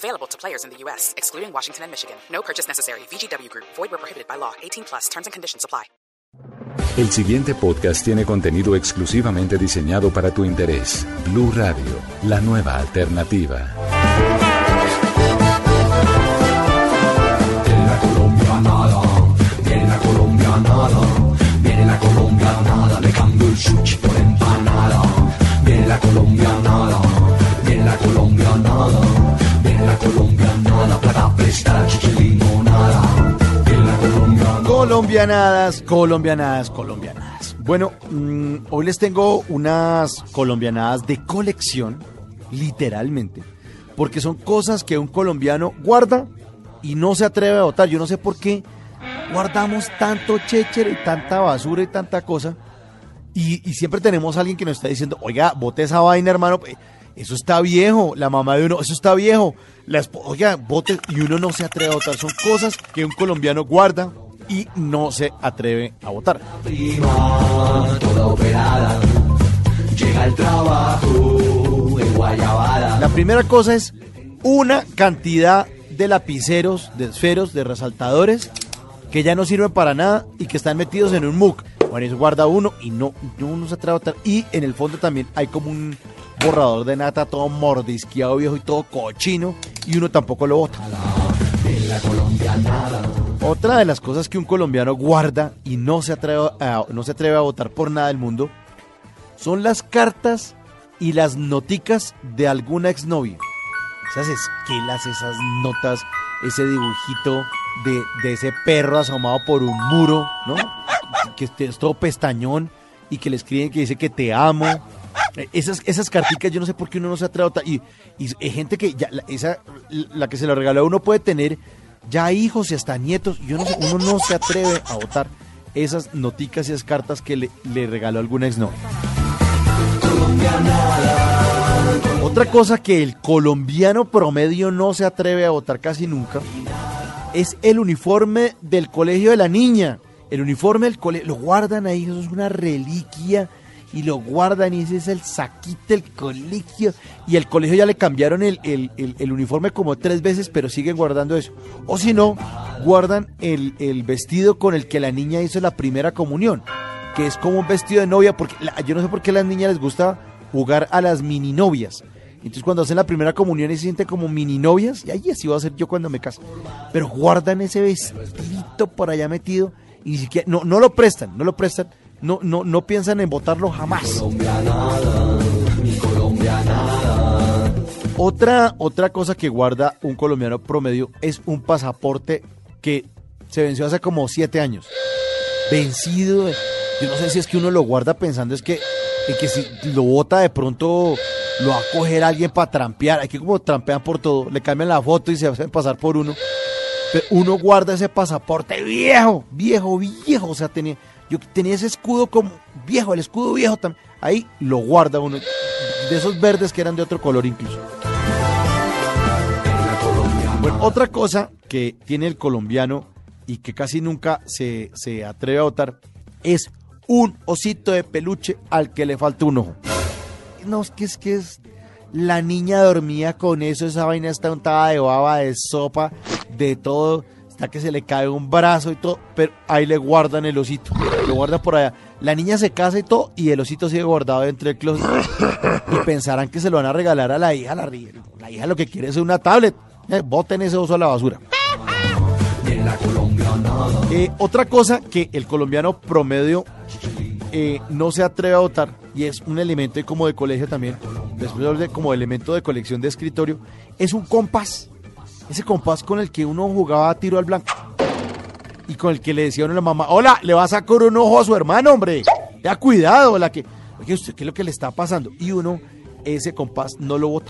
Available to players in the U.S., excluding Washington and Michigan. No purchase necessary. VGW Group. Void where prohibited by law. 18 plus. Terms and conditions apply. El siguiente podcast tiene contenido exclusivamente diseñado para tu interés. Blue Radio, la nueva alternativa. Colombianadas, colombianadas, colombianadas. Bueno, mm, hoy les tengo unas colombianadas de colección, literalmente, porque son cosas que un colombiano guarda y no se atreve a votar. Yo no sé por qué guardamos tanto chéchere y tanta basura y tanta cosa. Y, siempre tenemos alguien que nos está diciendo, oiga, bote esa vaina, hermano. eh, Eso está viejo. La mamá de uno, eso está viejo. La oiga, bote. Y uno no se atreve a votar. Son cosas que un colombiano guarda y no se atreve a votar. prima, toda operada, llega el trabajo en Guayabada. La primera cosa es una cantidad de lapiceros, de esferos, de resaltadores que ya no sirven para nada y que están metidos en un MOOC. Bueno, eso guarda uno y no, no se atreve a votar. Y en el fondo también hay como un borrador de nata todo mordisqueado viejo y todo cochino y uno tampoco lo vota. Otra de las cosas que un colombiano guarda y no se atreve a, no se atreve a votar por nada del mundo son las cartas y las noticas de alguna exnovia. Esas esquelas, esas notas, ese dibujito de, de ese perro asomado por un muro, ¿no? Que es todo pestañón y que le escriben que dice que te amo. Eh, Esas, esas carticas, yo no sé por qué uno no se atreve a votar. Y, y gente que la, esa, la que se lo regaló a uno puede tener ya hijos y hasta nietos. Yo uno no se atreve a votar esas noticas y esas cartas que le, le regaló alguna exnovia. Otra cosa que el colombiano promedio no se atreve a votar casi nunca es el uniforme del colegio de la niña. El uniforme del colegio, lo guardan ahí, eso es una reliquia y lo guardan y ese es el saquito del colegio. Y el colegio ya le cambiaron el, el- el- uniforme como tres veces, pero siguen guardando eso. O si no, guardan el, el vestido con el que la niña hizo la primera comunión, que es como un vestido de novia, porque la- yo no sé por qué a las niñas les gusta jugar a las mini novias. Entonces cuando hacen la primera comunión y se sienten como mini novias, y ahí así voy a ser yo cuando me case. Pero guardan ese vestidito por allá metido y ni siquiera, no, no lo prestan, no lo prestan, no, no, no piensan en votarlo jamás. Otra, otra cosa que guarda un colombiano promedio es un pasaporte que se venció hace como siete años. Vencido. Yo no sé si es que uno lo guarda pensando es que, en que si lo vota de pronto lo va a coger alguien para trampear. Aquí como trampean por todo, le cambian la foto y se hacen pasar por uno. Pero uno guarda ese pasaporte viejo, viejo, viejo. O sea, tenía, yo tenía ese escudo como viejo, el escudo viejo también. Ahí lo guarda uno. De esos verdes que eran de otro color incluso. Bueno, otra cosa que tiene el colombiano y que casi nunca se, se atreve a votar es un osito de peluche al que le falta un ojo. No, es que es que es. La niña dormía con eso, esa vaina está untada de baba, de sopa, de todo, hasta que se le cae un brazo y todo, pero ahí le guardan el osito, lo guardan por allá. La niña se casa y todo, y el osito sigue guardado dentro del closet. Y pensarán que se lo van a regalar a la hija, la, la hija lo que quiere es una tablet. Eh, boten ese oso a la basura. Eh, otra cosa que el colombiano promedio eh, no se atreve a votar y es un elemento como de colegio también, después de como elemento de colección de escritorio, es un compás. Ese compás con el que uno jugaba tiro al blanco y con el que le decía a la mamá, hola, le va a sacar un ojo a su hermano, hombre. Ya cuidado, la que, oye, usted, ¿qué es lo que le está pasando? Y uno, ese compás no lo.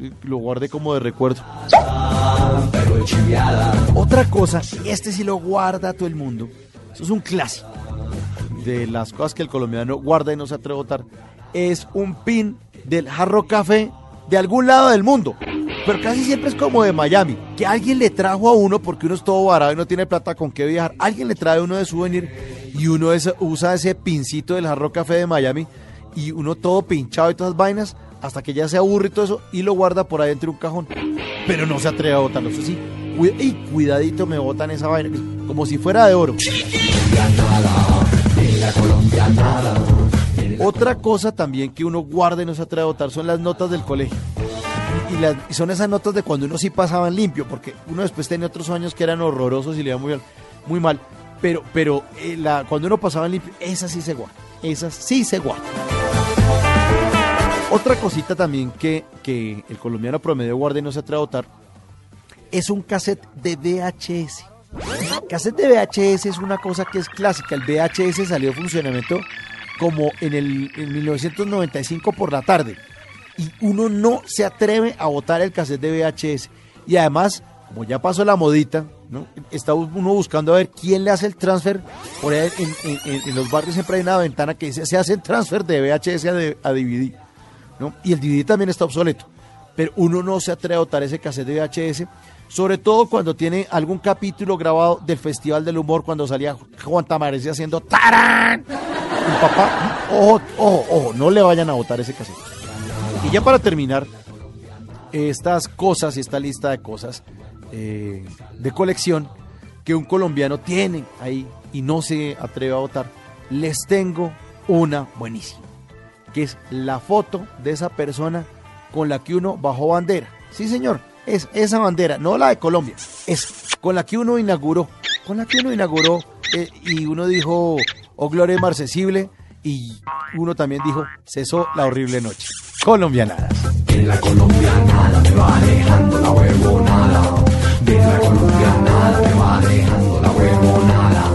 Y lo guarde como de recuerdo. Otra cosa, y este sí lo guarda todo el mundo, Eso es un clásico de las cosas que el colombiano guarda y no se atreve a votar. Es un pin del jarro café de algún lado del mundo. Pero casi siempre es como de Miami, que alguien le trajo a uno porque uno es todo barato y no tiene plata con qué viajar. Alguien le trae uno de souvenir y uno usa ese pincito del jarro café de Miami y uno todo pinchado y todas las vainas hasta que ya se aburre y todo eso y lo guarda por ahí entre un cajón. Pero no se atreve a botarlo, eso sí. Y cuidadito me botan esa vaina, como si fuera de oro. Otra cosa también que uno guarda y no se atreve a votar son las notas del colegio. Y, son esas notas de cuando uno sí pasaba en limpio, porque uno después tenía otros años que eran horrorosos y le iba muy, muy mal. Pero, pero eh, cuando uno pasaba en limpio, esas sí se guardan. Esas sí se guardan. Otra cosita también que, que el colombiano promedio guarda y no se atreve a votar es un cassette de VHS. Cassette de VHS es una cosa que es clásica. El VHS salió de funcionamiento como en el en 1995 por la tarde. Y uno no se atreve a botar el cassette de VHS. Y además, como ya pasó la modita, ¿no? está uno buscando a ver quién le hace el transfer. Por ahí en, los barrios siempre hay una ventana que dice se hace el transfer de VHS a, DVD. ¿no? Y el DVD también está obsoleto. Pero uno no se atreve a botar ese cassette de VHS sobre todo cuando tiene algún capítulo grabado del Festival del Humor, cuando salía Juan Tamares haciendo ¡Tarán! Un papá, ojo, ojo, ojo, no le vayan a votar ese cassette. Y ya para terminar, estas cosas y esta lista de cosas eh, de colección que un colombiano tiene ahí y no se atreve a votar, les tengo una buenísima, que es la foto de esa persona con la que uno bajó bandera. Sí, señor, es esa bandera, no la de Colombia, es con la que uno inauguró, con la que uno inauguró eh, y uno dijo, oh gloria marcesible, y uno también dijo, cesó la horrible noche. Colombianadas. En la colombianada me va dejando la huevonada. De la colombianada me va dejando la huevonada.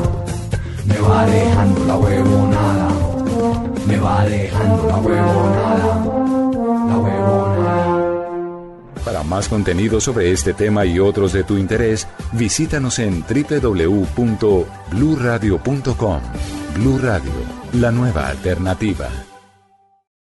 Me va dejando la huevonada. Me va dejando la huevonada. La huevonada. Para más contenido sobre este tema y otros de tu interés, visítanos en www.bluradio.com. Blu Radio, la nueva alternativa.